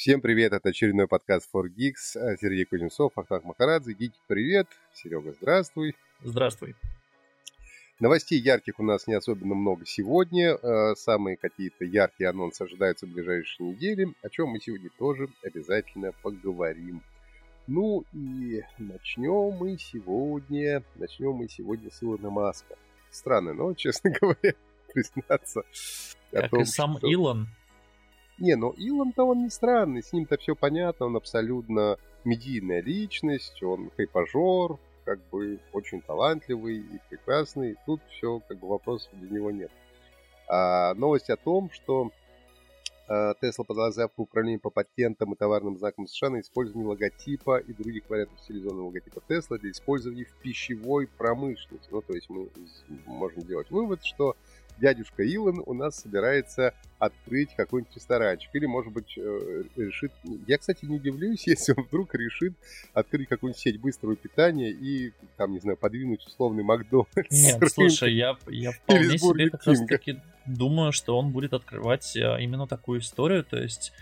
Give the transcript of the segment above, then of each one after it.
Всем привет, это очередной подкаст For Geeks. Э, Сергей Кузнецов, Ахтак Махарадзе. Гики, привет. Серега, здравствуй. Здравствуй. Новостей ярких у нас не особенно много сегодня. Э, самые какие-то яркие анонсы ожидаются в ближайшие недели, о чем мы сегодня тоже обязательно поговорим. Ну и начнем мы сегодня, начнем мы сегодня с Илона Маска. Странно, но, честно говоря, признаться. Как том, и сам что... Илон. Не, но Илон-то он не странный, с ним-то все понятно, он абсолютно медийная личность, он хайпажор, как бы очень талантливый и прекрасный. Тут все, как бы вопросов для него нет. А новость о том, что Тесла подала заявку управления по патентам и товарным знакам США на использование логотипа и других вариантов стилизованного логотипа Тесла для использования в пищевой промышленности. Ну, то есть мы можем делать вывод, что дядюшка Илон у нас собирается открыть какой-нибудь ресторанчик. Или, может быть, э, решит... Я, кстати, не удивлюсь, если он вдруг решит открыть какую-нибудь сеть быстрого питания и, там, не знаю, подвинуть условный Макдональдс. Нет, слушай, я, я вполне себе как раз-таки думаю, что он будет открывать э, именно такую историю, то есть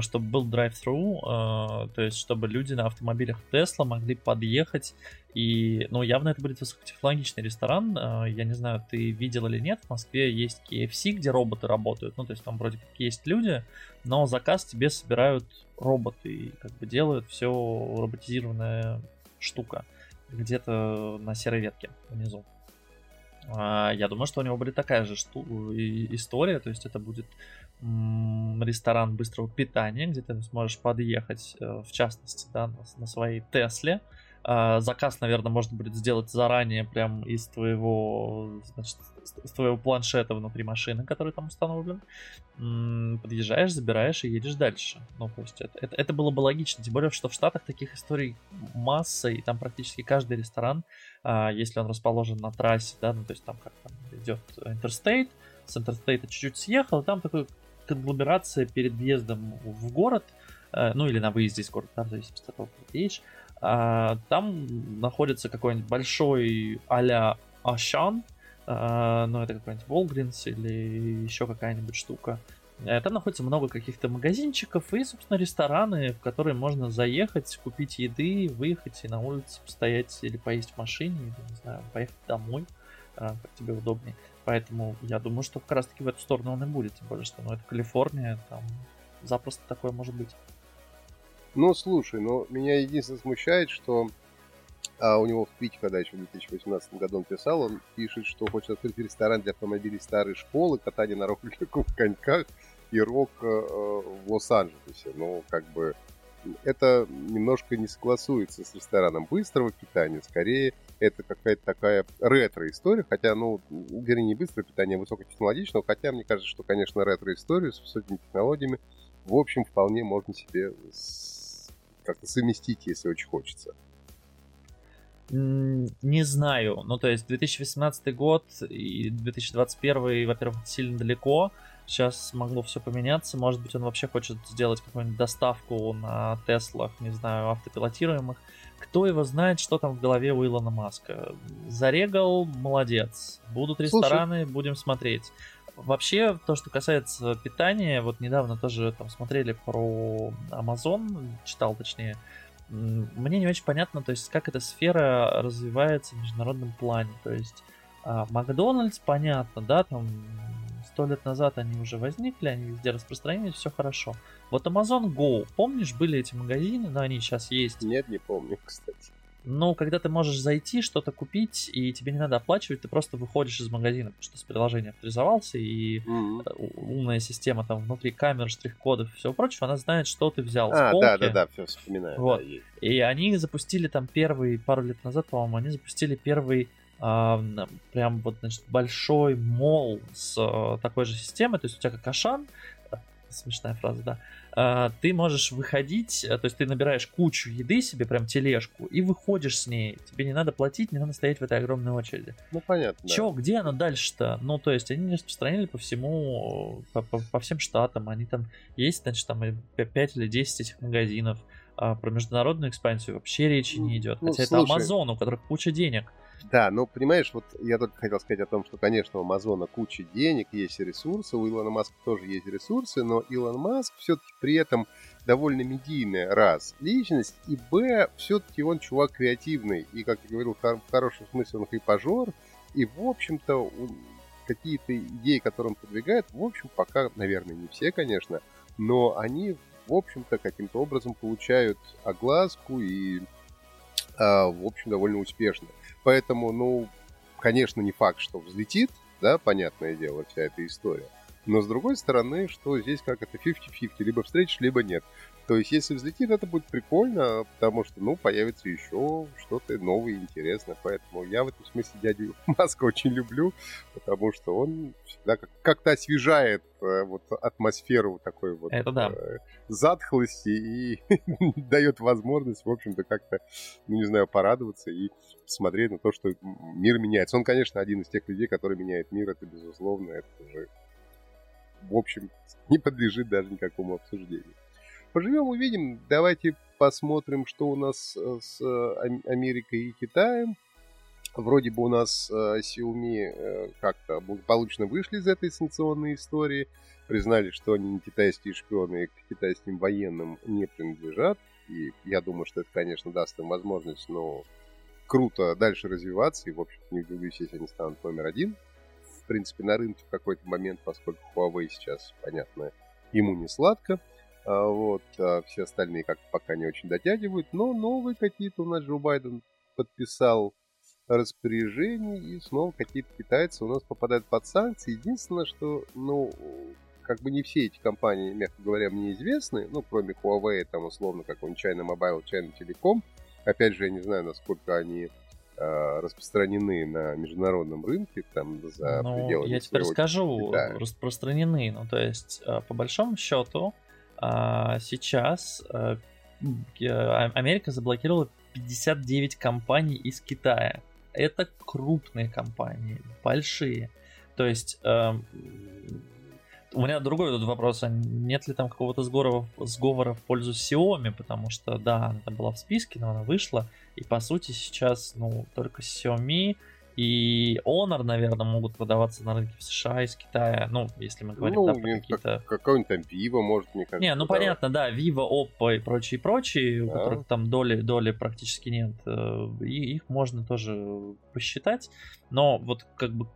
чтобы был drive-thru, а, то есть чтобы люди на автомобилях Tesla могли подъехать и, ну, явно это будет высокотехнологичный ресторан. А, я не знаю, ты видел или нет, в Москве есть KFC, где роботы работают, ну, то есть там вроде как есть люди, но заказ тебе собирают роботы и как бы делают все роботизированная штука где-то на серой ветке внизу. Я думаю, что у него будет такая же шту- история, то есть это будет ресторан быстрого питания, где ты сможешь подъехать, э, в частности, да, на своей Тесле. А, заказ, наверное, можно будет сделать заранее, прям из твоего, значит, с твоего планшета внутри машины, который там установлен. Подъезжаешь, забираешь и едешь дальше. Ну, то есть это, это, это было бы логично. Тем более, что в Штатах таких историй масса, и там практически каждый ресторан, а, если он расположен на трассе, да, ну, то есть там как там идет Interstate, с Interstate чуть-чуть съехал, и там такой конгломерация перед въездом в город, э, ну или на выезде из города, в зависимости от того, как ты едешь, а, там находится какой-нибудь большой а-ля Ашан, а, ну это какой-нибудь Волгринс или еще какая-нибудь штука. Э, там находится много каких-то магазинчиков и, собственно, рестораны, в которые можно заехать, купить еды, выехать и на улице постоять или поесть в машине, или, не знаю, поехать домой, как тебе удобнее. Поэтому я думаю, что как раз таки в эту сторону он и будет. Тем более, что ну, это Калифорния, там запросто такое может быть. Ну, слушай, ну, меня единственное смущает, что а у него в твите, когда еще в 2018 году он писал, он пишет, что хочет открыть ресторан для автомобилей старой школы, катание на роликовых коньках и рок э, в Лос-Анджелесе. Ну, как бы это немножко не согласуется с рестораном быстрого питания. Скорее, это какая-то такая ретро-история, хотя, ну, вернее, не быстрое питание, а высокотехнологичного, хотя мне кажется, что, конечно, ретро-историю с высокими технологиями, в общем, вполне можно себе как-то совместить, если очень хочется. Не знаю. Ну, то есть 2018 год и 2021, во-первых, сильно далеко. Сейчас могло все поменяться. Может быть, он вообще хочет сделать какую-нибудь доставку на Теслах, не знаю, автопилотируемых. Кто его знает, что там в голове у Илона Маска. Зарегал, молодец. Будут рестораны, Слушай. будем смотреть. Вообще, то, что касается питания, вот недавно тоже там смотрели про Amazon, читал точнее, мне не очень понятно, то есть как эта сфера развивается в международном плане. То есть а, Макдональдс, понятно, да, там сто лет назад они уже возникли, они везде распространились, все хорошо. Вот Amazon Go, помнишь, были эти магазины, но они сейчас есть? Нет, не помню, кстати. Ну, когда ты можешь зайти, что-то купить, и тебе не надо оплачивать, ты просто выходишь из магазина, потому что с приложением авторизовался, и mm-hmm. умная система там внутри камер, штрих-кодов и всего прочего, она знает, что ты взял а, да, да, да, все вспоминаю. Вот. Да, и они запустили там первый, пару лет назад, по-моему, они запустили первый прям вот, значит, большой мол с а, такой же системой, то есть у тебя как Ашан, смешная фраза, да, а, ты можешь выходить, э, то есть ты набираешь кучу еды себе, прям тележку, и выходишь с ней. Тебе не надо платить, не надо стоять в этой огромной очереди. Ну, понятно. Че, да. где оно дальше-то? Ну, то есть они распространили по всему, по, по, по всем штатам. Они там есть, значит, там 5 или 10 этих магазинов. А про международную экспансию вообще речи не идет. Ну, Хотя слушай, это Amazon, у которых куча денег. Да, но понимаешь, вот я только хотел сказать о том, что, конечно, у Амазона куча денег, есть ресурсы, у Илона Маска тоже есть ресурсы, но Илон Маск все-таки при этом довольно медийная, раз, личность, и, б, все-таки он чувак креативный, и, как я говорил, в хорошем смысле он хайпажор, и, в общем-то, какие-то идеи, которые он продвигает, в общем, пока, наверное, не все, конечно, но они, в общем-то, каким-то образом получают огласку и, а, в общем, довольно успешно. Поэтому, ну, конечно, не факт, что взлетит, да, понятное дело, вся эта история. Но с другой стороны, что здесь как это 50-50, либо встретишь, либо нет. То есть, если взлетит, это будет прикольно, потому что, ну, появится еще что-то новое и интересное. Поэтому я в этом смысле дядю Маска очень люблю, потому что он всегда как-то освежает э, вот атмосферу такой вот это да. э, затхлости и дает возможность, в общем-то, как-то, ну, не знаю, порадоваться и посмотреть на то, что мир меняется. Он, конечно, один из тех людей, который меняет мир, это безусловно, это уже, в общем, не подлежит даже никакому обсуждению поживем, увидим. Давайте посмотрим, что у нас э, с э, Америкой и Китаем. Вроде бы у нас э, Xiaomi как-то благополучно вышли из этой санкционной истории, признали, что они не китайские шпионы и к китайским военным не принадлежат. И я думаю, что это, конечно, даст им возможность, но круто дальше развиваться. И, в общем-то, не удивлюсь, если они станут номер один. В принципе, на рынке в какой-то момент, поскольку Huawei сейчас, понятно, ему не сладко. А, вот, а все остальные как пока не очень дотягивают, но новые какие-то у нас Джо Байден подписал распоряжение, и снова какие-то китайцы у нас попадают под санкции. Единственное, что, ну, как бы не все эти компании, мягко говоря, мне известны, ну, кроме Huawei, там, условно, какой-нибудь China Mobile, China Telecom. Опять же, я не знаю, насколько они э, распространены на международном рынке, там, за ну, пределами Я тебе расскажу, Китая. распространены, ну, то есть, э, по большому счету, а сейчас а, Америка заблокировала 59 компаний из Китая. Это крупные компании, большие. То есть э, у меня другой тут вопрос, а нет ли там какого-то сговора, сговора в пользу Xiaomi, потому что да, она была в списке, но она вышла, и по сути сейчас, ну, только Xiaomi, и Honor, наверное, могут продаваться на рынке в США из Китая. Ну, если мы говорим ну, да, про какие-то... Как, какой-нибудь там Vivo, может, мне кажется. Не, ну продавать. понятно, да, Vivo, Oppo и прочие, прочие, да. у которых там доли, доли практически нет. Э, и их можно тоже посчитать. Но вот как бы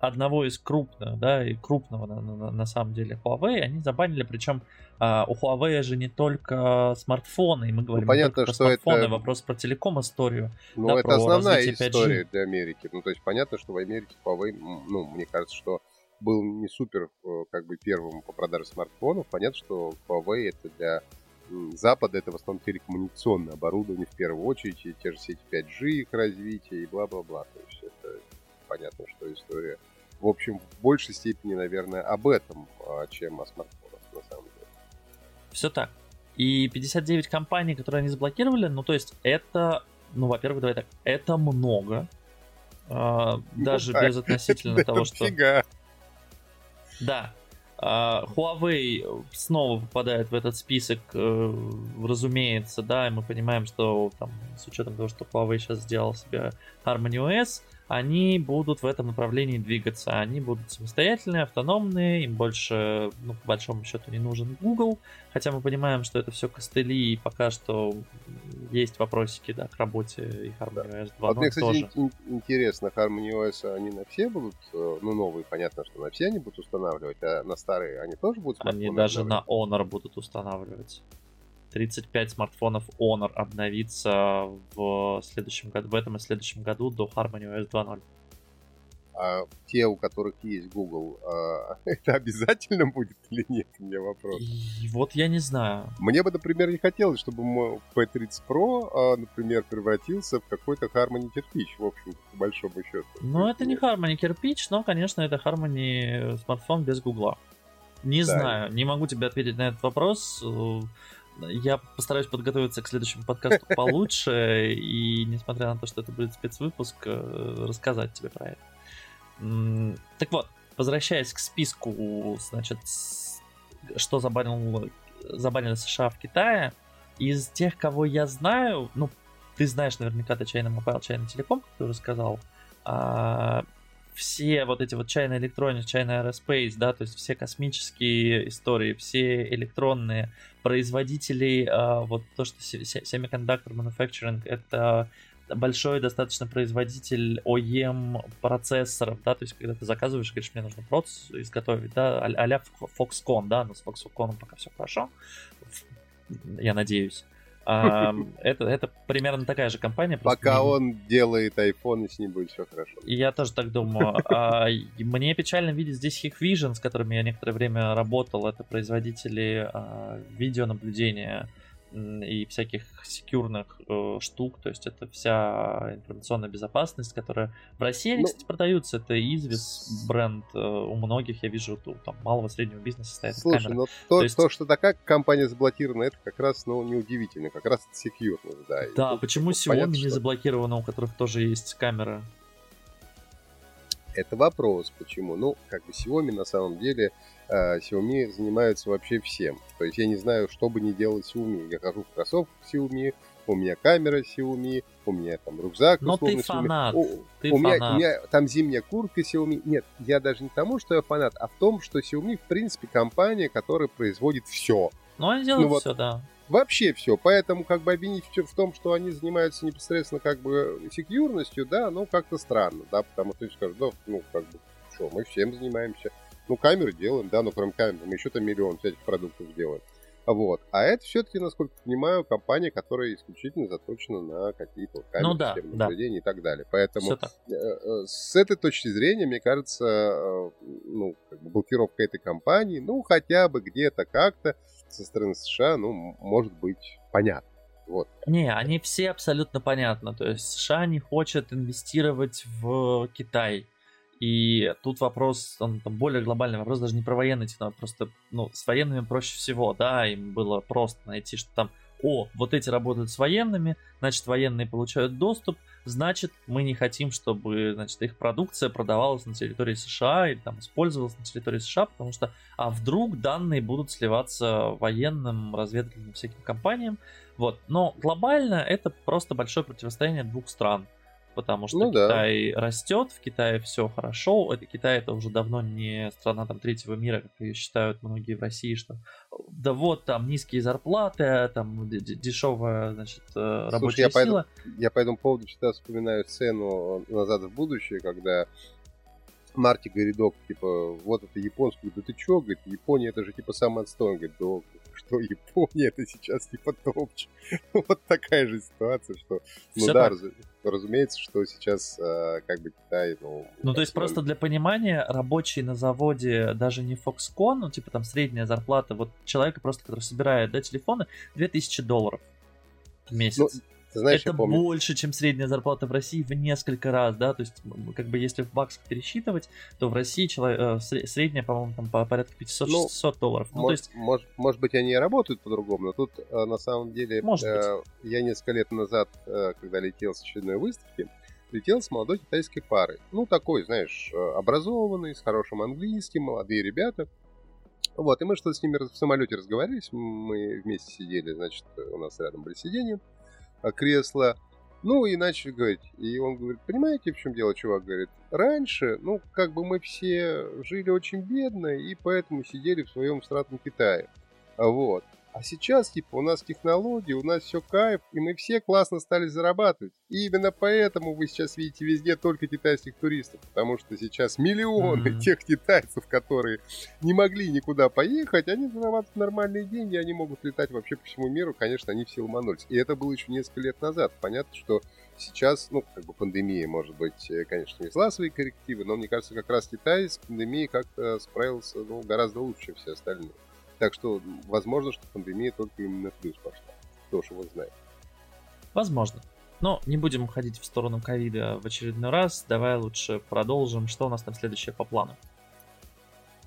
одного из крупных, да, и крупного на, на, на самом деле Huawei, они забанили, причем а, у Huawei же не только смартфоны, и мы говорим ну, понятно, про что смартфоны, это... вопрос про телеком историю. Ну, да, это основная история 5G. для Америки. Ну, то есть понятно, что в Америке Huawei, ну, мне кажется, что был не супер э, как бы первым по продаже смартфонов. Понятно, что Huawei это для Запада это в основном телекоммуникационное оборудование в первую очередь, и те же сети 5G, их развитие и бла-бла-бла. То есть это понятно, что история в общем, в большей степени, наверное, об этом, а, чем о смартфонах. Все так. И 59 компаний, которые они заблокировали, ну, то есть это, ну, во-первых, давай так, это много. Э, даже ну, без относительно того, что... Да. Uh, Huawei снова попадает в этот список, uh, разумеется, да, и мы понимаем, что там, с учетом того, что Huawei сейчас сделал себе Harmony OS, они будут в этом направлении двигаться. Они будут самостоятельные, автономные, им больше, ну, по большому счету, не нужен Google, хотя мы понимаем, что это все костыли, и пока что есть вопросики, да, к работе и Harmony OS 2.0 вот мне, кстати, тоже. интересно, Harmony OS они на все будут, э, ну, новые, понятно, что на все они будут устанавливать, а на старые они тоже будут Они даже на Honor будут устанавливать. 35 смартфонов Honor обновится в следующем году, в этом и следующем году до Harmony OS 2.0. А те, у которых есть Google, а, это обязательно будет или нет? У меня вопрос. И вот я не знаю. Мне бы, например, не хотелось, чтобы мой P30 Pro, а, например, превратился в какой-то Harmony кирпич, в общем, по большому счету. Ну, это не Harmony кирпич, но, конечно, это Harmony смартфон без Гугла. Не да. знаю, не могу тебе ответить на этот вопрос. Я постараюсь подготовиться к следующему подкасту получше и, несмотря на то, что это будет спецвыпуск, э, рассказать тебе про это. Так вот, возвращаясь к списку, значит, что забанил, забанили США в Китае, из тех, кого я знаю, ну, ты знаешь наверняка, ты China Mobile, China Telecom, как ты уже сказал, а, все вот эти вот China Electronics, China Aerospace, да, то есть все космические истории, все электронные производители, а, вот то, что Semiconductor Manufacturing, это большой достаточно производитель OEM процессоров, да, то есть когда ты заказываешь, говоришь, мне нужно процесс изготовить, да, а-ля Foxconn, да, но с Foxconn пока все хорошо, я надеюсь. Это, это примерно такая же компания. Пока он делает iPhone, с ним будет все хорошо. Я тоже так думаю. А, мне печально видеть здесь Hikvision, с которыми я некоторое время работал. Это производители а, видеонаблюдения и всяких секьюрных э, штук, то есть это вся информационная безопасность, которая в России, ну, кстати, продаются, это Извис бренд, э, у многих, я вижу, у там малого среднего бизнеса стоят Слушай, камеры. но то, то, есть... то, что такая компания заблокирована, это как раз, ну, неудивительно, как раз это secure, да. Да, почему Xiaomi понятно, не что... заблокировано, у которых тоже есть камера? Это вопрос, почему. Ну, как бы Xiaomi на самом деле а, Xiaomi занимаются вообще всем. То есть я не знаю, что бы ни делал Xiaomi. Я хожу в кроссовках Xiaomi, у меня камера Xiaomi, у меня там рюкзак. Но ты фанат. Xiaomi. ты у, фанат. Меня, у меня там зимняя куртка Xiaomi. Нет, я даже не тому, что я фанат, а в том, что Xiaomi в принципе компания, которая производит все. Ну, они делают ну, вот, все, да. Вообще все. Поэтому как бы обвинить в том, что они занимаются непосредственно как бы секьюрностью, да, ну как-то странно, да, потому что ты скажешь, да, ну как бы, что, мы всем занимаемся. Ну, камеры делаем, да, но кроме камер мы еще там миллион всяких продуктов делаем. Вот. А это все-таки, насколько понимаю, компания, которая исключительно заточена на какие-то камеры, ну, да, да. наблюдения и так далее. Поэтому так. Э, э, с этой точки зрения, мне кажется, э, ну, как бы блокировка этой компании, ну, хотя бы где-то как-то со стороны США, ну, может быть понятно. Вот. Не, они все абсолютно понятно. То есть США не хочет инвестировать в Китай. И тут вопрос, он там более глобальный вопрос, даже не про военные технологии, просто, ну, с военными проще всего, да, им было просто найти, что там, о, вот эти работают с военными, значит, военные получают доступ, значит, мы не хотим, чтобы, значит, их продукция продавалась на территории США или там использовалась на территории США, потому что, а вдруг данные будут сливаться военным, разведывательным всяким компаниям, вот. Но глобально это просто большое противостояние двух стран потому что ну, Китай да. растет, в Китае все хорошо. Это Китай это уже давно не страна там третьего мира, как ее считают многие в России, что да вот там низкие зарплаты, там дешевая, значит, э, рабочая Слушай, сила. Я по, я по этому поводу всегда вспоминаю сцену назад в будущее, когда Марти говорит, док, типа, вот это японский, да ты чё, говорит, Япония это же типа самый отстой, говорит, док, что Япония это сейчас типа топчик. вот такая же ситуация, что, ну Все да, раз, разумеется, что сейчас э, как бы Китай, ну... Ну, то есть просто для понимания, рабочий на заводе даже не Foxconn, ну, типа там средняя зарплата, вот человека просто, который собирает, да, телефоны, 2000 долларов в месяц. Ну, ты знаешь, это больше, чем средняя зарплата в России в несколько раз, да, то есть, как бы, если в баксах пересчитывать, то в России человек, э, средняя, по-моему, там по порядка 500-600 ну, долларов. Ну, может, то есть... может, может быть, они и работают по-другому, но тут, э, на самом деле, может э, быть. я несколько лет назад, э, когда летел с очередной выставки, летел с молодой китайской парой. Ну, такой, знаешь, образованный, с хорошим английским, молодые ребята. Вот, и мы что-то с ними в самолете разговаривали, мы вместе сидели, значит, у нас рядом были сиденья. А кресло. Ну, и начали говорить. И он говорит, понимаете, в чем дело, чувак? Говорит, раньше, ну, как бы мы все жили очень бедно, и поэтому сидели в своем стратном Китае. Вот. А сейчас, типа, у нас технологии, у нас все кайф, и мы все классно стали зарабатывать. И именно поэтому вы сейчас видите везде только китайских туристов, потому что сейчас миллионы mm-hmm. тех китайцев, которые не могли никуда поехать, они зарабатывают нормальные деньги, они могут летать вообще по всему миру, конечно, они все ломанулись. И это было еще несколько лет назад. Понятно, что сейчас, ну, как бы пандемия, может быть, э, конечно, внесла свои коррективы, но мне кажется, как раз Китай с пандемией как-то справился, ну, гораздо лучше, чем все остальные. Так что, возможно, что пандемия только именно плюс пошла. Кто ж его знает. Возможно. Но не будем уходить в сторону ковида в очередной раз. Давай лучше продолжим. Что у нас там следующее по плану?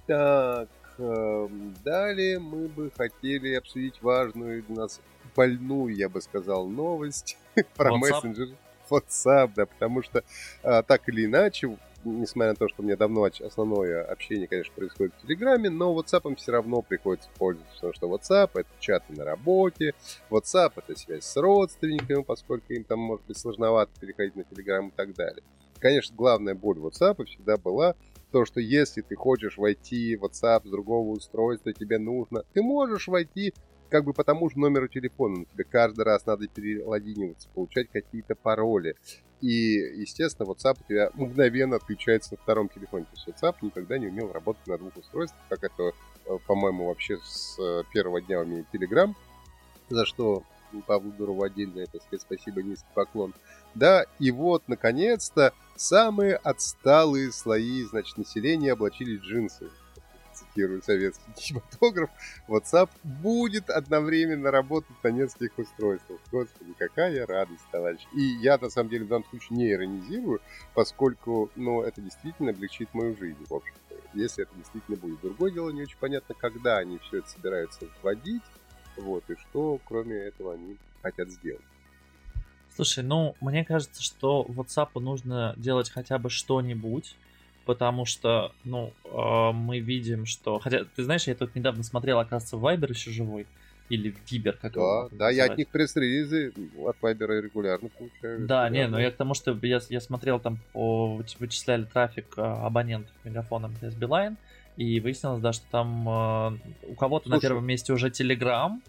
Так, э, далее мы бы хотели обсудить важную для нас больную, я бы сказал, новость про мессенджер WhatsApp, да, потому что э, так или иначе несмотря на то, что у меня давно основное общение, конечно, происходит в Телеграме, но WhatsApp все равно приходится пользоваться, потому что WhatsApp — это чаты на работе, WhatsApp — это связь с родственниками, поскольку им там может быть сложновато переходить на Телеграм и так далее. Конечно, главная боль WhatsApp всегда была то, что если ты хочешь войти в WhatsApp с другого устройства, тебе нужно, ты можешь войти как бы по тому же номеру телефона, но тебе каждый раз надо перелогиниваться, получать какие-то пароли. И, естественно, WhatsApp у тебя мгновенно отключается на втором телефоне. То есть WhatsApp никогда не умел работать на двух устройствах, как это, э, по-моему, вообще с э, первого дня умеет Telegram, за что Павлу Дурову отдельно, это сказать, спасибо, низкий поклон. Да, и вот, наконец-то, самые отсталые слои, значит, населения облачились в джинсы цитирую советский кинематограф, WhatsApp будет одновременно работать на нескольких устройствах. Господи, какая радость, товарищ. И я, на самом деле, в данном случае не иронизирую, поскольку, ну, это действительно облегчит мою жизнь, в общем-то. Если это действительно будет. Другое дело, не очень понятно, когда они все это собираются вводить, вот, и что, кроме этого, они хотят сделать. Слушай, ну, мне кажется, что WhatsApp нужно делать хотя бы что-нибудь, потому что, ну, э, мы видим, что... Хотя, ты знаешь, я тут недавно смотрел, оказывается, Viber еще живой. Или в Вибер, как Да, да, я от них пресс-релизы от Viber регулярно получаю. Да, регулярно. не, но я к тому, что я, я смотрел там, по, вычисляли трафик э, абонентов мегафоном с Билайн, и выяснилось, да, что там э, у кого-то на первом месте уже Telegram,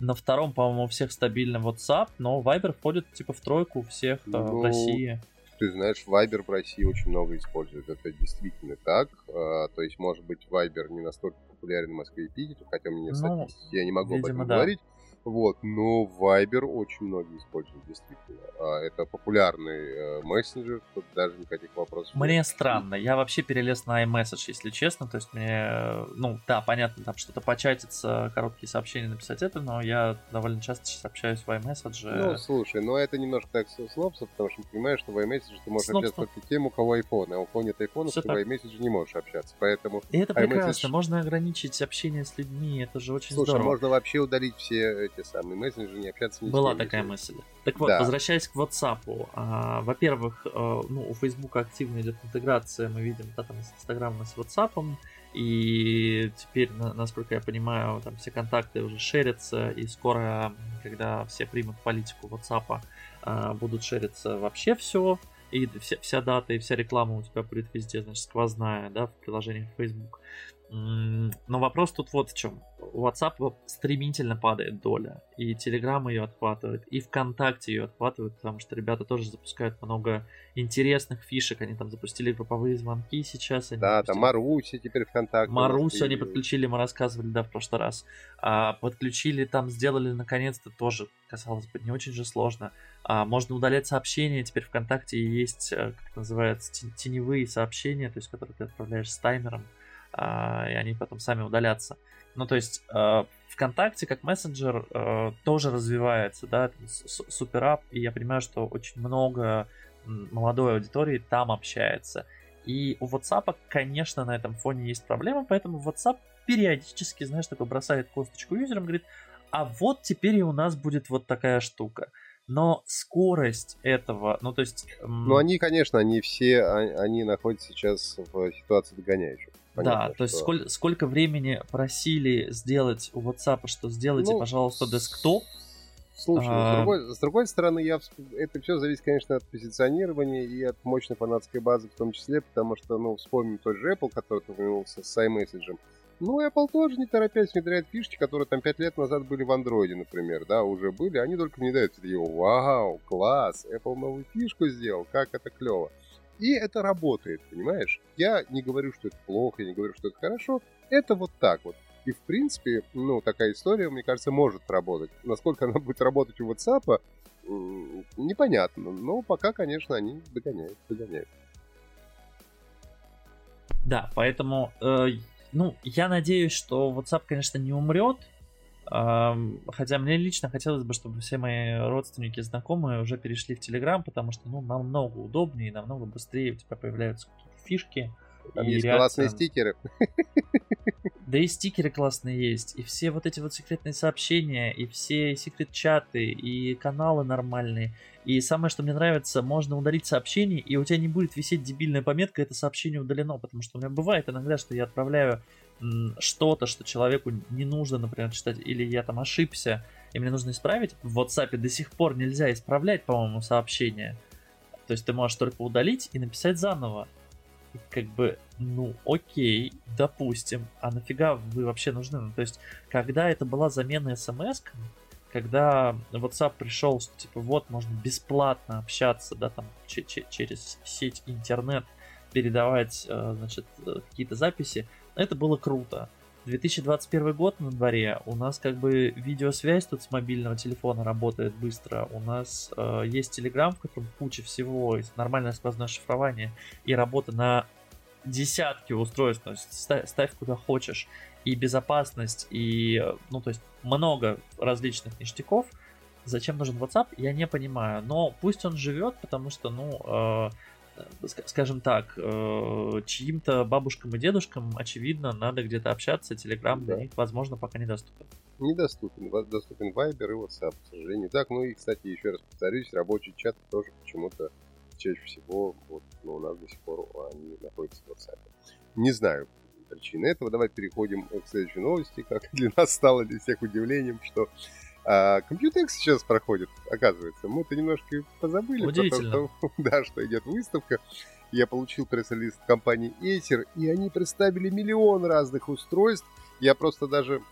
на втором, по-моему, у всех стабильно WhatsApp, но Viber входит типа в тройку всех ну, в России ты знаешь, Viber в России очень много используют. Это действительно так. А, то есть, может быть, Viber не настолько популярен в Москве и Питере, хотя у меня ну, статистики, я не могу видимо, об этом да. говорить. Вот, но Viber очень многие используют, действительно. А, это популярный э, мессенджер, тут даже никаких вопросов Мне нет. странно, я вообще перелез на iMessage, если честно, то есть мне, ну да, понятно, там что-то початиться, короткие сообщения написать это, но я довольно часто сейчас общаюсь в iMessage. Ну, слушай, но это немножко так снопсов, потому что понимаешь, что в iMessage ты можешь Снобство. общаться только тем, у кого iPhone, а у кого нет iPhone, ты в iMessage не можешь общаться, поэтому... И это прекрасно, можно ограничить общение с людьми, это же очень Слушай, здорово. можно вообще удалить все эти самые мессенджеры, не общаться ни Была такая мысль. Так вот, да. возвращаясь к WhatsApp. А, во-первых, а, ну, у Facebook активно идет интеграция, мы видим, да, там с Инстаграмом и с WhatsApp. И теперь, насколько я понимаю, там все контакты уже шерятся, и скоро, когда все примут политику WhatsApp, а, будут шериться вообще все, и вся, вся дата, и вся реклама у тебя будет везде, значит, сквозная, да, в приложениях Facebook. Но вопрос тут вот в чем. У WhatsApp стремительно падает доля, и Telegram ее отхватывает, и ВКонтакте ее отхватывает, потому что ребята тоже запускают много интересных фишек. Они там запустили групповые звонки сейчас. Они да, запустили... там Маруся теперь ВКонтакте. Марусю они подключили, мы рассказывали, да, в прошлый раз. А, подключили, там сделали наконец-то тоже, казалось бы, не очень же сложно. А, можно удалять сообщения, теперь ВКонтакте есть, э, как это называется, теневые сообщения, то есть которые ты отправляешь с таймером. А, и они потом сами удалятся. Ну, то есть э, ВКонтакте как мессенджер э, тоже развивается, да, суперап, и я понимаю, что очень много молодой аудитории там общается. И у WhatsApp, конечно, на этом фоне есть проблема, поэтому WhatsApp периодически, знаешь, такой бросает косточку юзерам, говорит, а вот теперь и у нас будет вот такая штука. Но скорость этого, ну то есть... Ну они, конечно, они все, а, они находятся сейчас в ситуации догоняющих. Понятно, да, то есть сколь, сколько времени просили сделать у WhatsApp, что сделайте, ну, пожалуйста, десктоп. Слушай, а... с, другой, с другой стороны, я, это все зависит, конечно, от позиционирования и от мощной фанатской базы в том числе, потому что, ну, вспомним тот же Apple, который ты упомянул с iMessage. Ну, Apple тоже не торопясь внедряет фишки, которые там 5 лет назад были в Android, например, да, уже были, они только не дают его, вау, класс, Apple новую фишку сделал, как это клево. И это работает, понимаешь? Я не говорю, что это плохо, я не говорю, что это хорошо. Это вот так вот. И, в принципе, ну, такая история, мне кажется, может работать. Насколько она будет работать у WhatsApp, непонятно. Но пока, конечно, они догоняют, догоняют. Да, поэтому, э, ну, я надеюсь, что WhatsApp, конечно, не умрет, Хотя мне лично хотелось бы, чтобы все мои родственники, знакомые уже перешли в Telegram, потому что ну, намного удобнее и намного быстрее у тебя появляются какие-то фишки, Там и есть реакция... классные стикеры. Да и стикеры классные есть, и все вот эти вот секретные сообщения, и все секрет-чаты, и каналы нормальные. И самое, что мне нравится, можно удалить сообщение, и у тебя не будет висеть дебильная пометка, это сообщение удалено, потому что у меня бывает иногда, что я отправляю что-то, что человеку не нужно, например, читать, или я там ошибся, и мне нужно исправить. В WhatsApp до сих пор нельзя исправлять, по-моему, сообщение. То есть ты можешь только удалить и написать заново как бы, ну, окей, допустим, а нафига вы вообще нужны? Ну, то есть, когда это была замена смс когда WhatsApp пришел, что типа вот можно бесплатно общаться, да, там через сеть интернет, передавать, э, значит, э, какие-то записи, это было круто. 2021 год на дворе, у нас как бы видеосвязь тут с мобильного телефона работает быстро, у нас э, есть Telegram, в котором куча всего, нормальное сквозное шифрование и работа на десятки устройств, то есть ставь, ставь куда хочешь, и безопасность, и, ну, то есть много различных ништяков. Зачем нужен WhatsApp, я не понимаю, но пусть он живет, потому что, ну, э, скажем так, э, чьим-то бабушкам и дедушкам, очевидно, надо где-то общаться, Telegram да. для них, возможно, пока недоступен. Недоступен. Доступен Viber и WhatsApp, к сожалению. Так, ну и, кстати, еще раз повторюсь, рабочий чат тоже почему-то чаще всего вот, ну, у нас до сих пор они находятся в WhatsApp. Не знаю причины этого. Давай переходим к следующей новости. Как для нас стало для всех удивлением, что а Computex сейчас проходит, оказывается. Мы-то немножко позабыли, Удивительно. Потому, что, да, что идет выставка. Я получил пресс-лист компании Acer, и они представили миллион разных устройств. Я просто даже,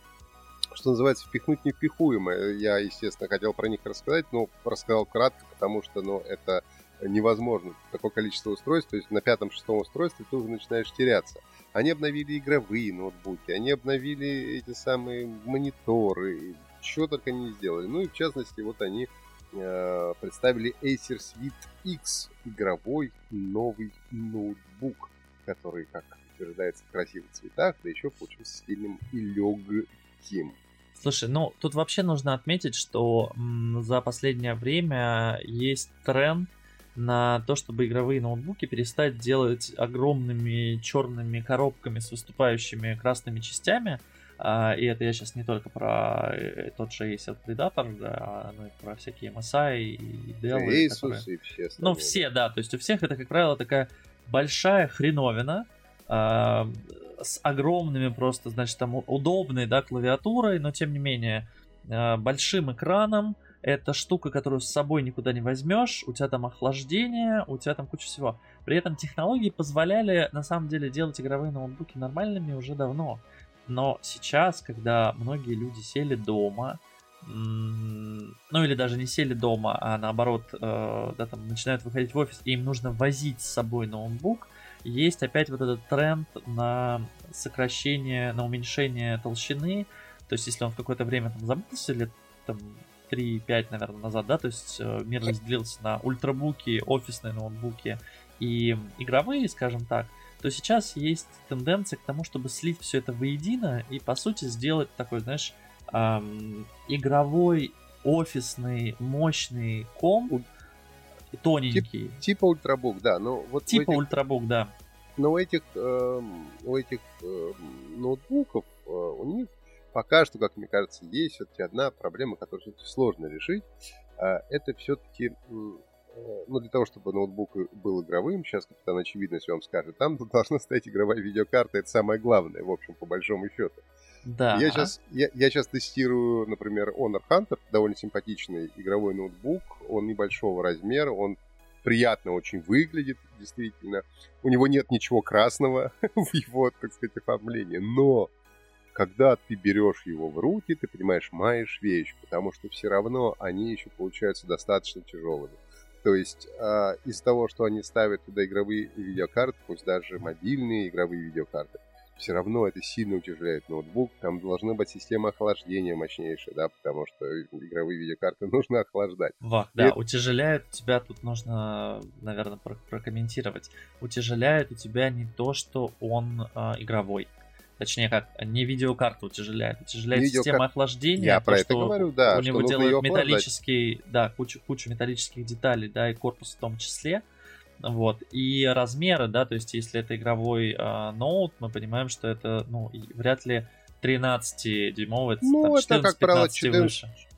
что называется, впихнуть невпихуемое. Я, естественно, хотел про них рассказать, но рассказал кратко, потому что, ну, это невозможно. Такое количество устройств, то есть на пятом-шестом устройстве ты уже начинаешь теряться. Они обновили игровые ноутбуки, они обновили эти самые мониторы, чего только не сделали. Ну и в частности, вот они э, представили Acer Sweet X, игровой новый ноутбук, который, как утверждается, в красивых цветах, да еще получился стильным и легким. Слушай, ну тут вообще нужно отметить, что м, за последнее время есть тренд на то, чтобы игровые ноутбуки перестать делать огромными черными коробками с выступающими красными частями, и это я сейчас не только про э, тот же Acer Predator, да, но и про всякие MSI и Dell. И которые... и все Ну, все, да. То есть у всех это, как правило, такая большая хреновина а, с огромными просто, значит, там удобной, да, клавиатурой, но тем не менее а, большим экраном. Это штука, которую с собой никуда не возьмешь, у тебя там охлаждение, у тебя там куча всего. При этом технологии позволяли на самом деле делать игровые ноутбуки нормальными уже давно. Но сейчас, когда многие люди сели дома, ну или даже не сели дома, а наоборот, э, да, там начинают выходить в офис, и им нужно возить с собой ноутбук, есть опять вот этот тренд на сокращение, на уменьшение толщины. То есть, если он в какое-то время там забылся, лет там 3-5, наверное, назад, да, то есть э, мир разделился на ультрабуки, офисные ноутбуки и игровые, скажем так, то сейчас есть тенденция к тому, чтобы слить все это воедино и, по сути, сделать такой, знаешь, эм, игровой, офисный, мощный комп, тоненький. Тип, типа ультрабук, да. Но вот типа этих, ультрабук, да. Но у этих, э, у этих э, ноутбуков, э, у них пока что, как мне кажется, есть все-таки одна проблема, которую все-таки сложно решить. Э, это все-таки ну, для того, чтобы ноутбук был игровым, сейчас Капитан Очевидность вам скажет, там должна стоять игровая видеокарта, это самое главное, в общем, по большому счету. Да. Я сейчас, я, я сейчас тестирую, например, Honor Hunter, довольно симпатичный игровой ноутбук, он небольшого размера, он приятно очень выглядит, действительно. У него нет ничего красного в его, так сказать, оформлении, но когда ты берешь его в руки, ты понимаешь, маешь вещь, потому что все равно они еще получаются достаточно тяжелыми. То есть э, из того, что они ставят туда игровые видеокарты, пусть даже мобильные игровые видеокарты, все равно это сильно утяжеляет ноутбук. Там должна быть система охлаждения мощнейшая, да, потому что игровые видеокарты нужно охлаждать. Вах, да, это... утяжеляют тебя, тут нужно, наверное, прокомментировать. Утяжеляет у тебя не то, что он э, игровой. Точнее, как не видеокарту утяжеляет, утяжеляет Видеокар... система охлаждения. Я то, про это говорю, да. У него делают металлический, да, кучу, кучу металлических деталей, да, и корпус в том числе. Вот. И размеры, да, то есть если это игровой э, ноут, мы понимаем, что это, ну, вряд ли 13-дюймовый, ну, это, 14, как правило,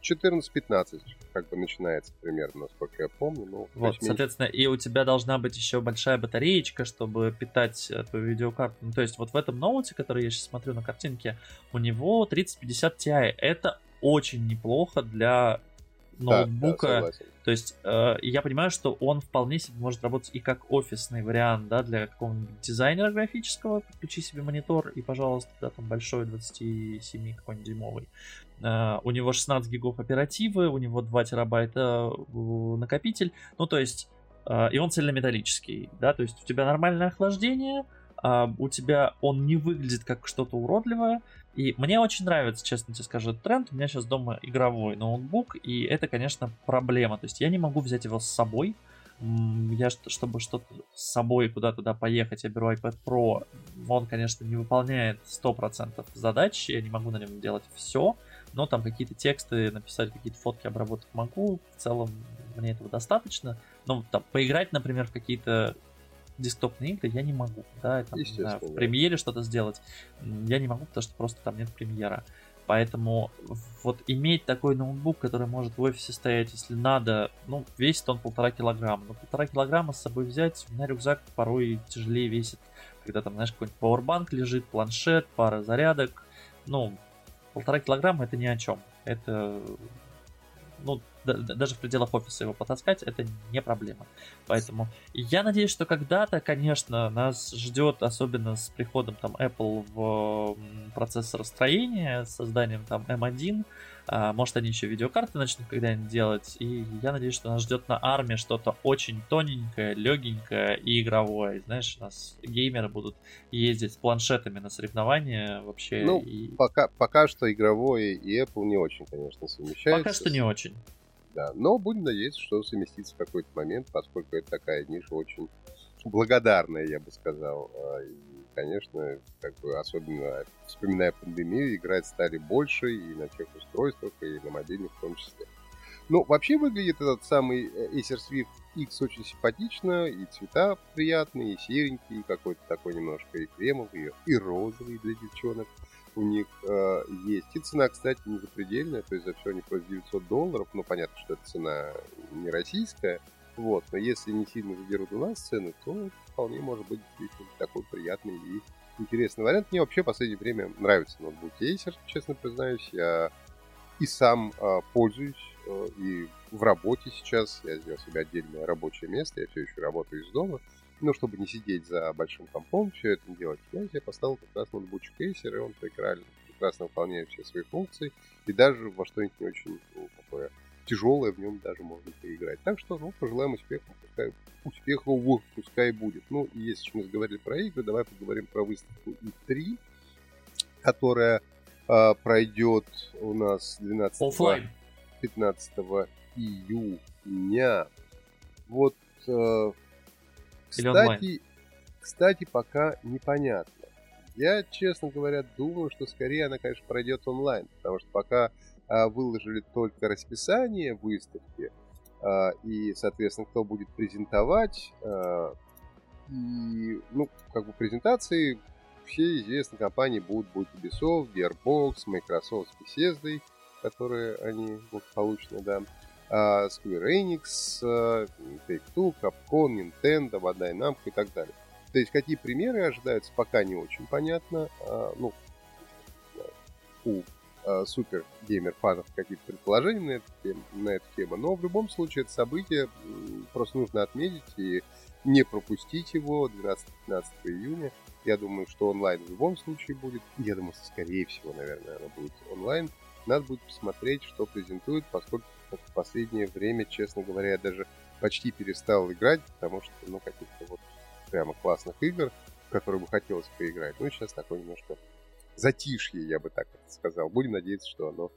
14-15 как бы начинается примерно, насколько я помню. Ну, вот, соответственно, и у тебя должна быть еще большая батареечка, чтобы питать э, твою видеокарту. Ну, то есть вот в этом ноуте, который я сейчас смотрю на картинке, у него 3050 Ti. Это очень неплохо для ноутбука. Да, да, То есть э, я понимаю, что он вполне себе может работать и как офисный вариант, да, для какого-нибудь дизайнера графического. Подключи себе монитор и, пожалуйста, да, там большой 27 какой-нибудь дюймовый. Э, у него 16 гигов оперативы, у него 2 терабайта э, накопитель. Ну, то есть, э, и он цельнометаллический, да, то есть у тебя нормальное охлаждение, э, у тебя он не выглядит как что-то уродливое, и мне очень нравится, честно тебе скажу, тренд. У меня сейчас дома игровой ноутбук, и это, конечно, проблема. То есть я не могу взять его с собой. Я, чтобы что-то с собой куда-то туда поехать, я беру iPad Pro. Он, конечно, не выполняет 100% задач, я не могу на нем делать все, но там какие-то тексты написать, какие-то фотки обработать могу. В целом мне этого достаточно. Но там, поиграть, например, в какие-то десктопные игры я не могу, да, там, да, в премьере что-то сделать я не могу, потому что просто там нет премьера. Поэтому вот иметь такой ноутбук, который может в офисе стоять, если надо, ну, весит он полтора килограмма. Но полтора килограмма с собой взять, у меня рюкзак порой тяжелее весит, когда там, знаешь, какой-нибудь пауэрбанк лежит, планшет, пара зарядок. Ну, полтора килограмма это ни о чем. Это ну, даже в пределах офиса его потаскать, это не проблема. Поэтому я надеюсь, что когда-то, конечно, нас ждет, особенно с приходом там Apple в процессор строения, созданием там M1, а, может, они еще видеокарты начнут когда-нибудь делать. И я надеюсь, что нас ждет на армии что-то очень тоненькое, легенькое и игровое. Знаешь, у нас геймеры будут ездить с планшетами на соревнования вообще. Ну, и... пока, пока что игровое и Apple не очень, конечно, совмещаются. Пока что не очень. Да, но будем надеяться, что совместится в какой-то момент, поскольку это такая ниша очень благодарная, я бы сказал. Конечно, как бы особенно вспоминая пандемию, играть стали больше и на тех устройствах, и на мобильных в том числе. Ну, вообще выглядит этот самый э, Acer Swift X очень симпатично, и цвета приятные, и серенькие, и какой-то такой немножко и кремовый, и розовый для девчонок у них э, есть. И цена, кстати, не запредельная, то есть за все они просят 900 долларов, ну, понятно, что это цена не российская, вот, но если не сильно задерут у нас цены, то вполне может быть такой приятный и интересный вариант. Мне вообще в последнее время нравится ноутбук Acer, честно признаюсь. Я и сам э, пользуюсь, э, и в работе сейчас я сделал себе отдельное рабочее место, я все еще работаю из дома. Но чтобы не сидеть за большим компом, все это делать, я себе поставил как раз ноутбучик Acer, и он прекрасно, прекрасно выполняет все свои функции, и даже во что-нибудь не очень ну, такое тяжелое в нем даже можно поиграть. Так что, ну, пожелаем успеха, пускай, успехов пускай будет. Ну, и если мы говорили про игры, давай поговорим про выставку E3, которая э, пройдет у нас 12 Оффлайн. 15 июня. Вот, э, кстати, кстати, пока непонятно. Я, честно говоря, думаю, что скорее она, конечно, пройдет онлайн, потому что пока а, выложили только расписание выставки а, и, соответственно, кто будет презентовать. А, и, ну, как бы презентации все известные компании будут, будут Ubisoft, Gearbox, Microsoft с Bethesda, которые они благополучно, да, Square Enix, Take-Two, Capcom, Nintendo, Bandai Namco и так далее. То есть какие примеры ожидаются, пока не очень понятно. Ну, у э, супер геймер фанов какие-то предположения на эту, тему, на эту тему. Но в любом случае это событие просто нужно отметить и не пропустить его 12-15 июня. Я думаю, что онлайн в любом случае будет. Я думаю, что скорее всего, наверное, оно будет онлайн. Надо будет посмотреть, что презентуют, поскольку в последнее время, честно говоря, я даже почти перестал играть, потому что, ну, каких-то вот прямо классных игр, в которые бы хотелось поиграть. Ну, сейчас такой немножко затишье, я бы так сказал. Будем надеяться, что оно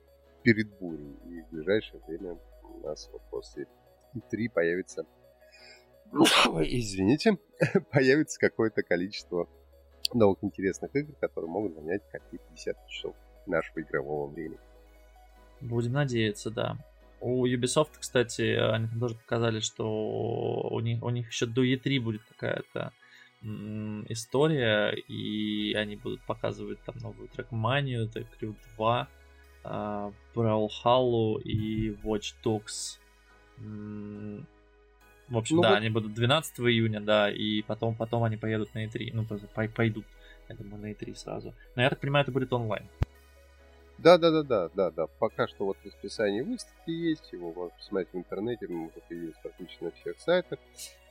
перед бурей. И в ближайшее время у нас вот после И3 появится... Извините, появится какое-то количество новых интересных игр, которые могут занять какие-то десятки часов нашего игрового времени. Будем надеяться, да. У Ubisoft, кстати, они там тоже показали, что у них, у них еще до E3 будет какая-то история, и они будут показывать там новую трекманию, The Crew 2, uh, Brawlhalla и Watch Dogs. В общем, ну, да, вот... они будут 12 июня, да, и потом, потом они поедут на E3. Ну, пойдут, я думаю, на E3 сразу. Но я так понимаю, это будет онлайн. Да, да, да, да, да, да. Пока что вот расписание выставки есть, его можно посмотреть в интернете, может появилось практически на всех сайтах.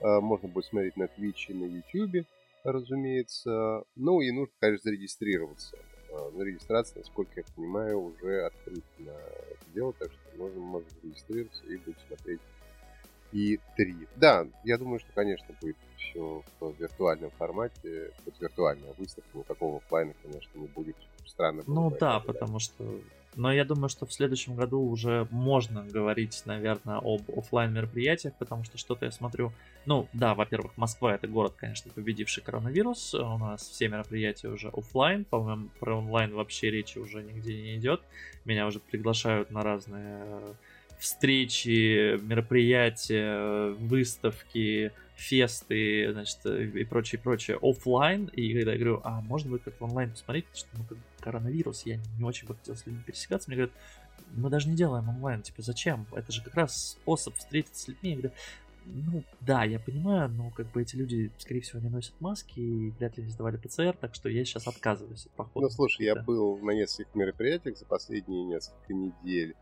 А, можно будет смотреть на Twitch и на YouTube, разумеется. Ну и нужно, конечно, зарегистрироваться. А, на регистрации, насколько я понимаю, уже открыт на это дело, так что можно, можно зарегистрироваться и будет смотреть и 3. Да, я думаю, что, конечно, будет все в виртуальном формате, будет виртуальная выставка, никакого офлайна, конечно, не будет. Странно. Ну да, потому что... Но я думаю, что в следующем году уже можно говорить, наверное, об офлайн мероприятиях, потому что что-то я смотрю. Ну, да, во-первых, Москва это город, конечно, победивший коронавирус. У нас все мероприятия уже офлайн. По-моему, про онлайн вообще речи уже нигде не идет. Меня уже приглашают на разные встречи, мероприятия, выставки, фесты, значит, и прочее, прочее офлайн. И когда я говорю, а можно будет как-то онлайн посмотреть, что ну, как коронавирус, я не очень бы хотел с людьми пересекаться, мне говорят, мы даже не делаем онлайн, типа, зачем? Это же как раз способ встретиться с людьми. Я говорю, ну, да, я понимаю, но как бы эти люди, скорее всего, не носят маски и вряд ли не сдавали ПЦР, так что я сейчас отказываюсь от похода. Ну, слушай, да. я был на нескольких мероприятиях за последние несколько недель.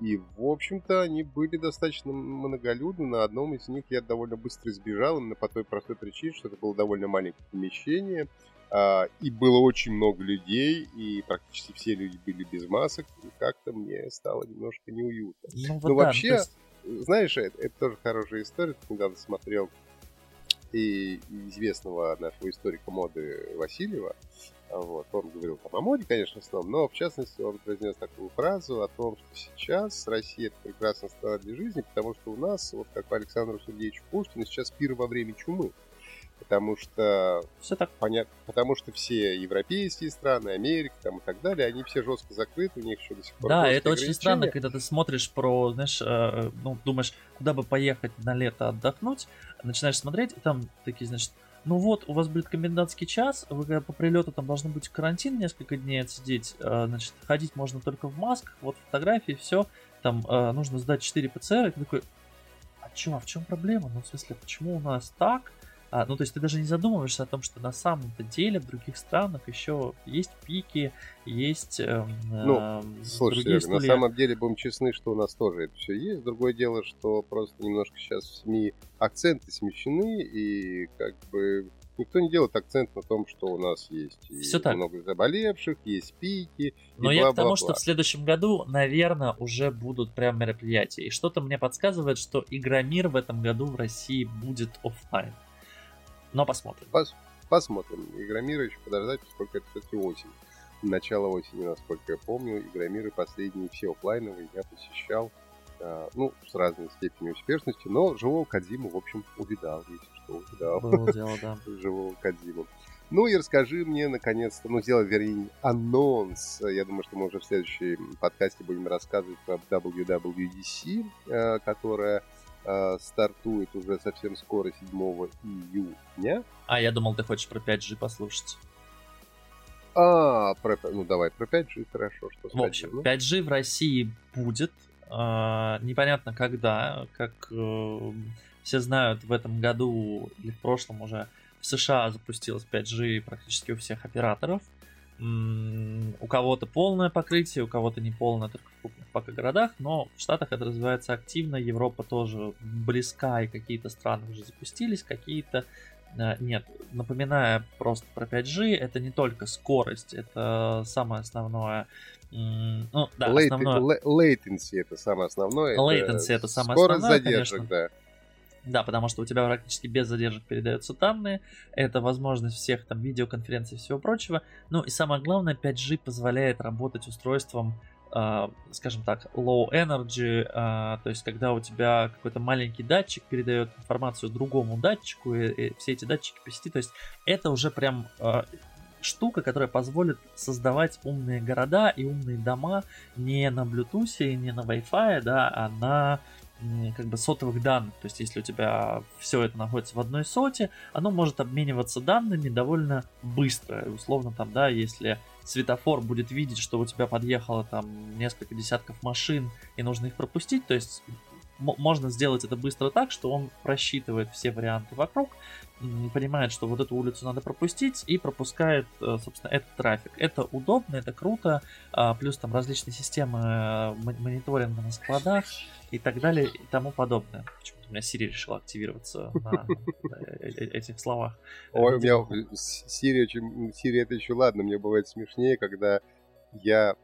И, в общем-то, они были достаточно многолюдны. На одном из них я довольно быстро избежал, именно по той простой причине, что это было довольно маленькое помещение, а, и было очень много людей, и практически все люди были без масок, и как-то мне стало немножко неуютно. Ну, вот Но да, вообще, есть... знаешь, это, это тоже хорошая история. Ты недавно смотрел и известного нашего историка моды Васильева, вот. Он говорил там о моде, конечно, в основном, но в частности он произнес такую фразу о том, что сейчас Россия это прекрасная страна для жизни, потому что у нас, вот как по Александру Сергеевичу Пушкину, сейчас пир во время чумы. Потому что, все так. понятно, потому что все европейские страны, Америка там и так далее, они все жестко закрыты, у них еще до сих пор Да, это очень странно, когда ты смотришь про, знаешь, э, ну, думаешь, куда бы поехать на лето отдохнуть, начинаешь смотреть, и там такие, значит, ну вот, у вас будет комендантский час, вы по прилету там должны быть карантин несколько дней отсидеть, а, значит, ходить можно только в масках, вот фотографии, все, там а, нужно сдать 4 ПЦР, и ты такой, а чё, а в чем проблема? Ну, в смысле, почему у нас так? А, ну, то есть ты даже не задумываешься о том, что на самом-то деле в других странах еще есть пики, есть э, Ну, слушай, Серега, на самом деле, будем честны, что у нас тоже это все есть. Другое дело, что просто немножко сейчас в СМИ акценты смещены, и как бы никто не делает акцент на том, что у нас есть Все так. много заболевших, есть пики. Но я к тому, что в следующем году, наверное, уже будут прям мероприятия. И что-то мне подсказывает, что Игромир в этом году в России будет офлайн. Но посмотрим. Пос посмотрим. Игромира еще подождать, поскольку это все-таки осень. Начало осени, насколько я помню. Игромиры последние все офлайновые я посещал. А, ну, с разной степенью успешности, но живого Кадзиму, в общем, увидал, если что, увидал. Было дело, да. живого Кадзиму. Ну и расскажи мне, наконец-то, ну, сделай, вернее, анонс. Я думаю, что мы уже в следующем подкасте будем рассказывать про WWDC, э, которая э, стартует уже совсем скоро, 7 июня. А, я думал, ты хочешь про 5G послушать. А, про, ну давай, про 5G хорошо. Что в общем, ну? 5G в России будет. Э, непонятно когда, как э, все знают, в этом году или в прошлом уже в США запустилась 5G практически у всех операторов у кого-то полное покрытие, у кого-то не полное, только в крупных пока городах, но в Штатах это развивается активно, Европа тоже близка, и какие-то страны уже запустились, какие-то э, нет. Напоминая просто про 5G, это не только скорость, это самое основное. Ну, да, Late, основное... Latency это самое основное. Latency это, это самое скорость основное, задержек, конечно. да. Да, потому что у тебя практически без задержек передаются данные, это возможность всех там видеоконференций и всего прочего. Ну и самое главное, 5G позволяет работать устройством, э, скажем так, low energy, э, то есть когда у тебя какой-то маленький датчик передает информацию другому датчику, и, и все эти датчики по сети, то есть это уже прям э, штука, которая позволит создавать умные города и умные дома не на Bluetooth, не на Wi-Fi, да, а на как бы сотовых данных. То есть, если у тебя все это находится в одной соте, оно может обмениваться данными довольно быстро. Условно там, да, если светофор будет видеть, что у тебя подъехало там несколько десятков машин и нужно их пропустить, то есть можно сделать это быстро так, что он просчитывает все варианты вокруг, понимает, что вот эту улицу надо пропустить и пропускает, э, собственно, этот трафик. Это удобно, это круто, а, плюс там различные системы э, мониторинга на складах и так далее и тому подобное. Почему-то у меня Siri решил активироваться на э, этих словах. Ой, у меня Siri, Siri это еще ладно, мне бывает смешнее, когда я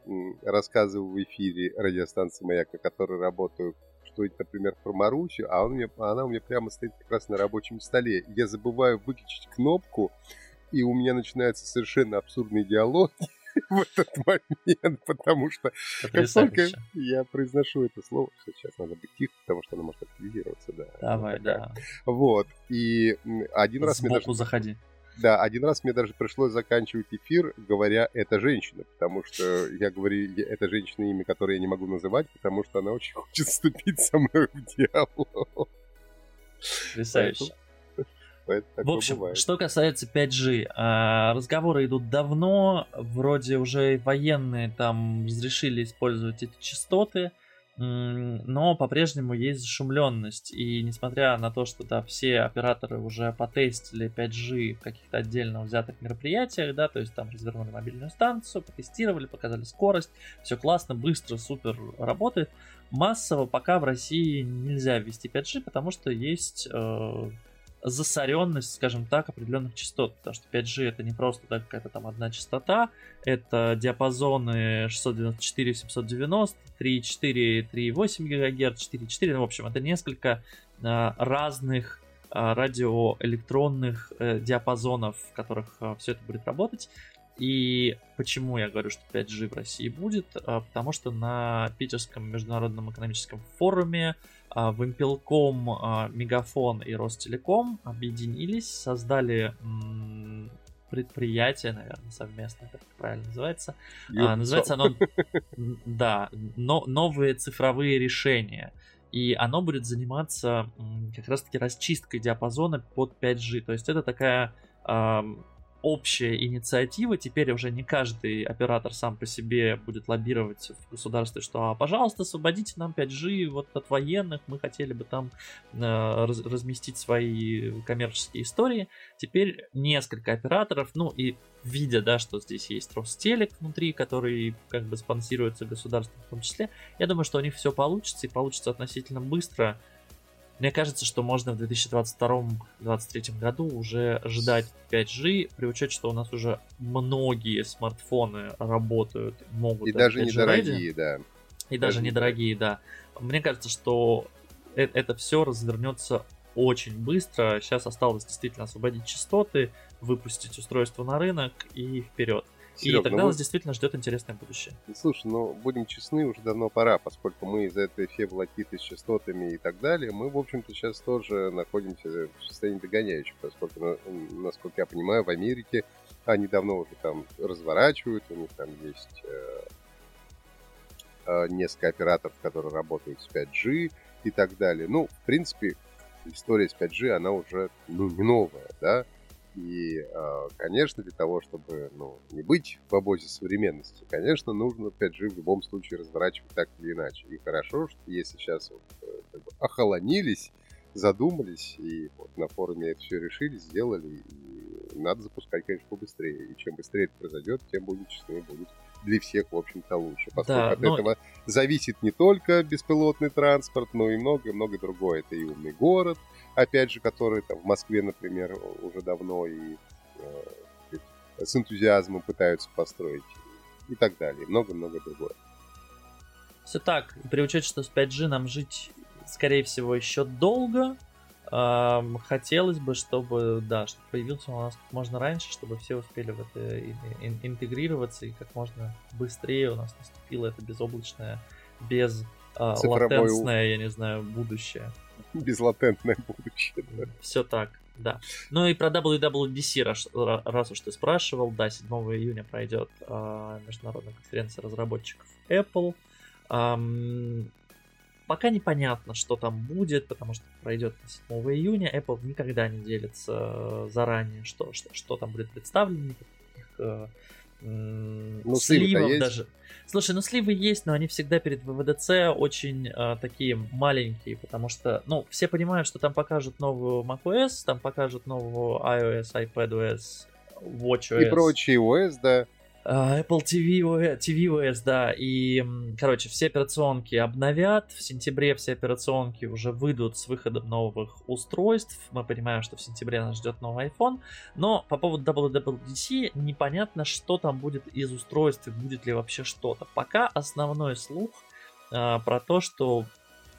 рассказываю в эфире радиостанции «Маяк», на которой работаю что-нибудь, например, про Марусю, а он мне, она у меня прямо стоит как раз на рабочем столе. Я забываю выключить кнопку, и у меня начинаются совершенно абсурдные диалоги в этот момент, потому что как только я произношу это слово, сейчас надо быть тихо, потому что оно может активизироваться, да. Давай, да. Вот, и один раз даже... заходи. Да, один раз мне даже пришлось заканчивать эфир, говоря «это женщина», потому что я говорю «это женщина» имя, которое я не могу называть, потому что она очень хочет вступить со мной в диалог. Потрясающе. В общем, бывает. что касается 5G, а, разговоры идут давно, вроде уже военные там разрешили использовать эти частоты, но по-прежнему есть зашумленность. И несмотря на то, что да, все операторы уже потестили 5G в каких-то отдельно взятых мероприятиях, да, то есть там развернули мобильную станцию, потестировали, показали скорость, все классно, быстро, супер работает. Массово пока в России нельзя ввести 5G, потому что есть э, засоренность, скажем так, определенных частот, потому что 5G это не просто да, какая-то там одна частота, это диапазоны 694, 790, 3,4, 3,8 ГГц, 4,4, ну, в общем, это несколько а, разных а, радиоэлектронных э, диапазонов, в которых а, все это будет работать. И почему я говорю, что 5G в России будет? А, потому что на Питерском международном экономическом форуме а, Вимпелком, а, Мегафон и Ростелеком объединились, создали предприятие, наверное, совместное, как это правильно называется. А, называется оно, да, но, новые цифровые решения. И оно будет заниматься как раз-таки расчисткой диапазона под 5G. То есть это такая общая инициатива. Теперь уже не каждый оператор сам по себе будет лоббировать в государстве, что а, пожалуйста, освободите нам 5G вот от военных, мы хотели бы там э, раз, разместить свои коммерческие истории. Теперь несколько операторов, ну и видя, да, что здесь есть Ростелек внутри, который как бы спонсируется государством в том числе, я думаю, что у них все получится и получится относительно быстро. Мне кажется, что можно в 2022-2023 году уже ждать 5G, при учете, что у нас уже многие смартфоны работают, могут... И даже недорогие, да. И даже, даже недорогие, да. Мне кажется, что это, это все развернется очень быстро. Сейчас осталось действительно освободить частоты, выпустить устройство на рынок и вперед. Серег, и тогда ну, нас действительно ждет интересное будущее. Слушай, ну будем честны, уже давно пора, поскольку мы из-за этой все волокиты с частотами и так далее, мы, в общем-то, сейчас тоже находимся в состоянии догоняющего, поскольку, насколько я понимаю, в Америке они давно уже там разворачивают, у них там есть э, э, несколько операторов, которые работают с 5G и так далее. Ну, в принципе, история с 5G, она уже ну, не новая, да, и, а, конечно, для того, чтобы ну, не быть в обозе современности, конечно, нужно 5G в любом случае разворачивать так или иначе. И хорошо, что если сейчас вот, э, как бы охолонились, задумались, и вот на форуме это все решили, сделали, и надо запускать, конечно, побыстрее. И чем быстрее это произойдет, тем будет честнее будет для всех, в общем-то, лучше. Поскольку да, от но... этого зависит не только беспилотный транспорт, но и многое-многое другое. Это и умный город, опять же, который там в Москве, например, уже давно и э, с энтузиазмом пытаются построить и так далее. Много-много другое. Все так. При учете, что с 5G нам жить, скорее всего, еще долго, хотелось бы, чтобы, да, чтобы появился у нас как можно раньше, чтобы все успели в это интегрироваться и как можно быстрее у нас наступило это безоблачное, без а, латентное, я не знаю, будущее. Безлатентное будущее. Да. Все так. Да. Ну и про WWDC, раз, раз уж ты спрашивал, да, 7 июня пройдет э, международная конференция разработчиков Apple. Эм, пока непонятно, что там будет, потому что пройдет 7 июня. Apple никогда не делится заранее, что, что, что там будет представлено, никаких э, ну, сливов даже. Слушай, ну сливы есть, но они всегда перед ВВДЦ очень э, такие маленькие, потому что, ну, все понимают, что там покажут новую macOS, там покажут новую iOS, iPadOS, WatchOS. И прочие OS, да. А, Apple TV, tvOS, да, и, короче, все операционки обновят, в сентябре все операционки уже выйдут с выходом новых устройств, мы понимаем, что в сентябре нас ждет новый iPhone, но по поводу WWDC непонятно, что там будет из устройств, будет ли вообще что-то. Пока основной слух э, про то, что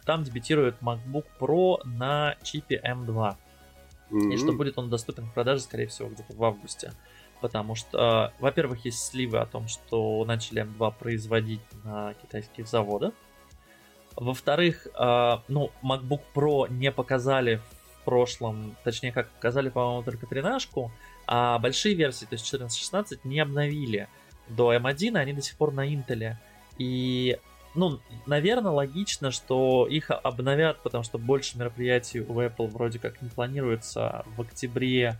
там дебютирует MacBook Pro на чипе M2, mm-hmm. и что будет он доступен в продаже, скорее всего, где-то в августе потому что, во-первых, есть сливы о том, что начали M2 производить на китайских заводах. Во-вторых, ну, MacBook Pro не показали в прошлом, точнее, как показали, по-моему, только тринашку, а большие версии, то есть 14-16, не обновили до M1, они до сих пор на Intel. И, ну, наверное, логично, что их обновят, потому что больше мероприятий у Apple вроде как не планируется в октябре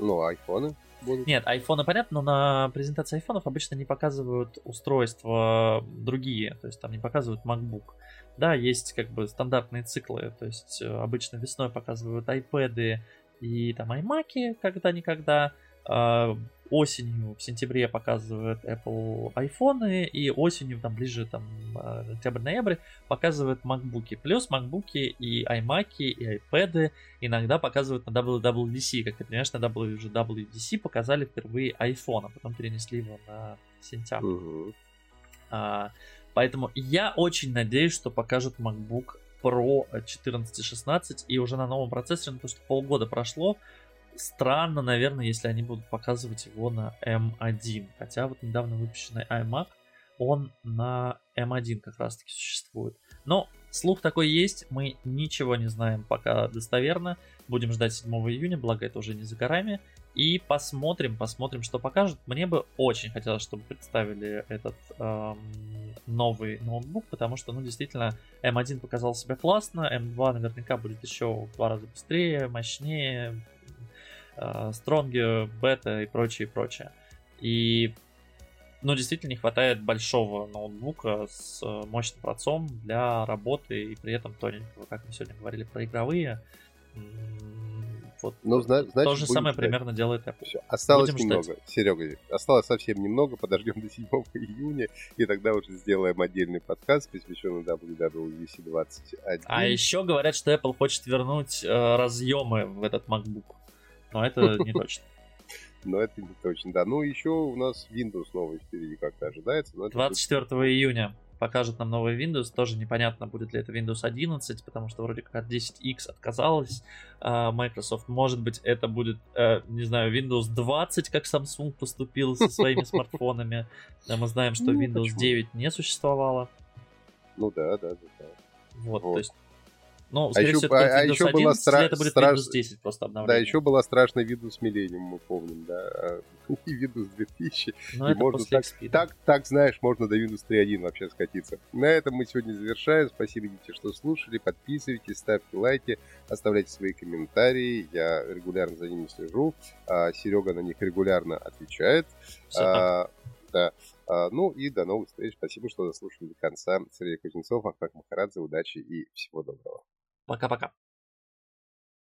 ну, айфоны будут. Нет, айфоны понятно, но на презентации айфонов обычно не показывают устройства другие, то есть там не показывают MacBook. Да, есть как бы стандартные циклы, то есть э, обычно весной показывают iPad и там iMac когда-никогда, а, осенью, в сентябре показывают Apple iPhone, и осенью, там ближе там э, октябрь-ноябрь, показывают MacBook. Плюс MacBook и iMac, и iPad иногда показывают на WWDC. Как ты понимаешь, на WWDC показали впервые iPhone, а потом перенесли его на сентябрь. Uh-huh. А, поэтому я очень надеюсь, что покажут MacBook Pro 14-16 и уже на новом процессоре, потому что полгода прошло, странно, наверное, если они будут показывать его на M1. Хотя вот недавно выпущенный iMac, он на M1 как раз таки существует. Но слух такой есть, мы ничего не знаем пока достоверно. Будем ждать 7 июня, благо это уже не за горами. И посмотрим, посмотрим, что покажут. Мне бы очень хотелось, чтобы представили этот эм, новый ноутбук, потому что, ну, действительно, M1 показал себя классно, M2 наверняка будет еще в два раза быстрее, мощнее, Стронги, бета и прочее, прочее. И ну, действительно не хватает большого ноутбука с э, мощным процом для работы и при этом тоненького, как мы сегодня говорили про игровые. Вот ну, значит, то же самое ждать. примерно делает Apple. Все. Осталось будем немного, ждать. Серега. Осталось совсем немного, подождем до 7 июня, и тогда уже сделаем отдельный подкаст, посвященный WWDC 21. А еще говорят, что Apple хочет вернуть э, разъемы в этот MacBook. Но это не точно. Но это не точно, да. Ну, еще у нас Windows новый впереди как-то ожидается. 24 будет... июня покажет нам новый Windows. Тоже непонятно, будет ли это Windows 11, потому что вроде как от 10X отказалась uh, Microsoft. Может быть, это будет, uh, не знаю, Windows 20, как Samsung поступил со своими смартфонами. Мы знаем, что ну, Windows 9 не существовало. Ну да, да, да. Вот, то есть ну, а скорее а еще, всего, а, а еще 11, была стра- это будет страш... Windows 10 просто обновление. Да, еще была страшная Windows Millennium, мы помним, да. И Windows 2000. Но и можно так, так, так, знаешь, можно до Windows 3.1 вообще скатиться. На этом мы сегодня завершаем. Спасибо, дети, что слушали. Подписывайтесь, ставьте лайки, оставляйте свои комментарии. Я регулярно за ними слежу. А Серега на них регулярно отвечает. А, да. А, ну и до новых встреч. Спасибо, что дослушали до конца. Сергей Кузнецов, Ахмад Махарадзе. Удачи и всего доброго. Пока-пока.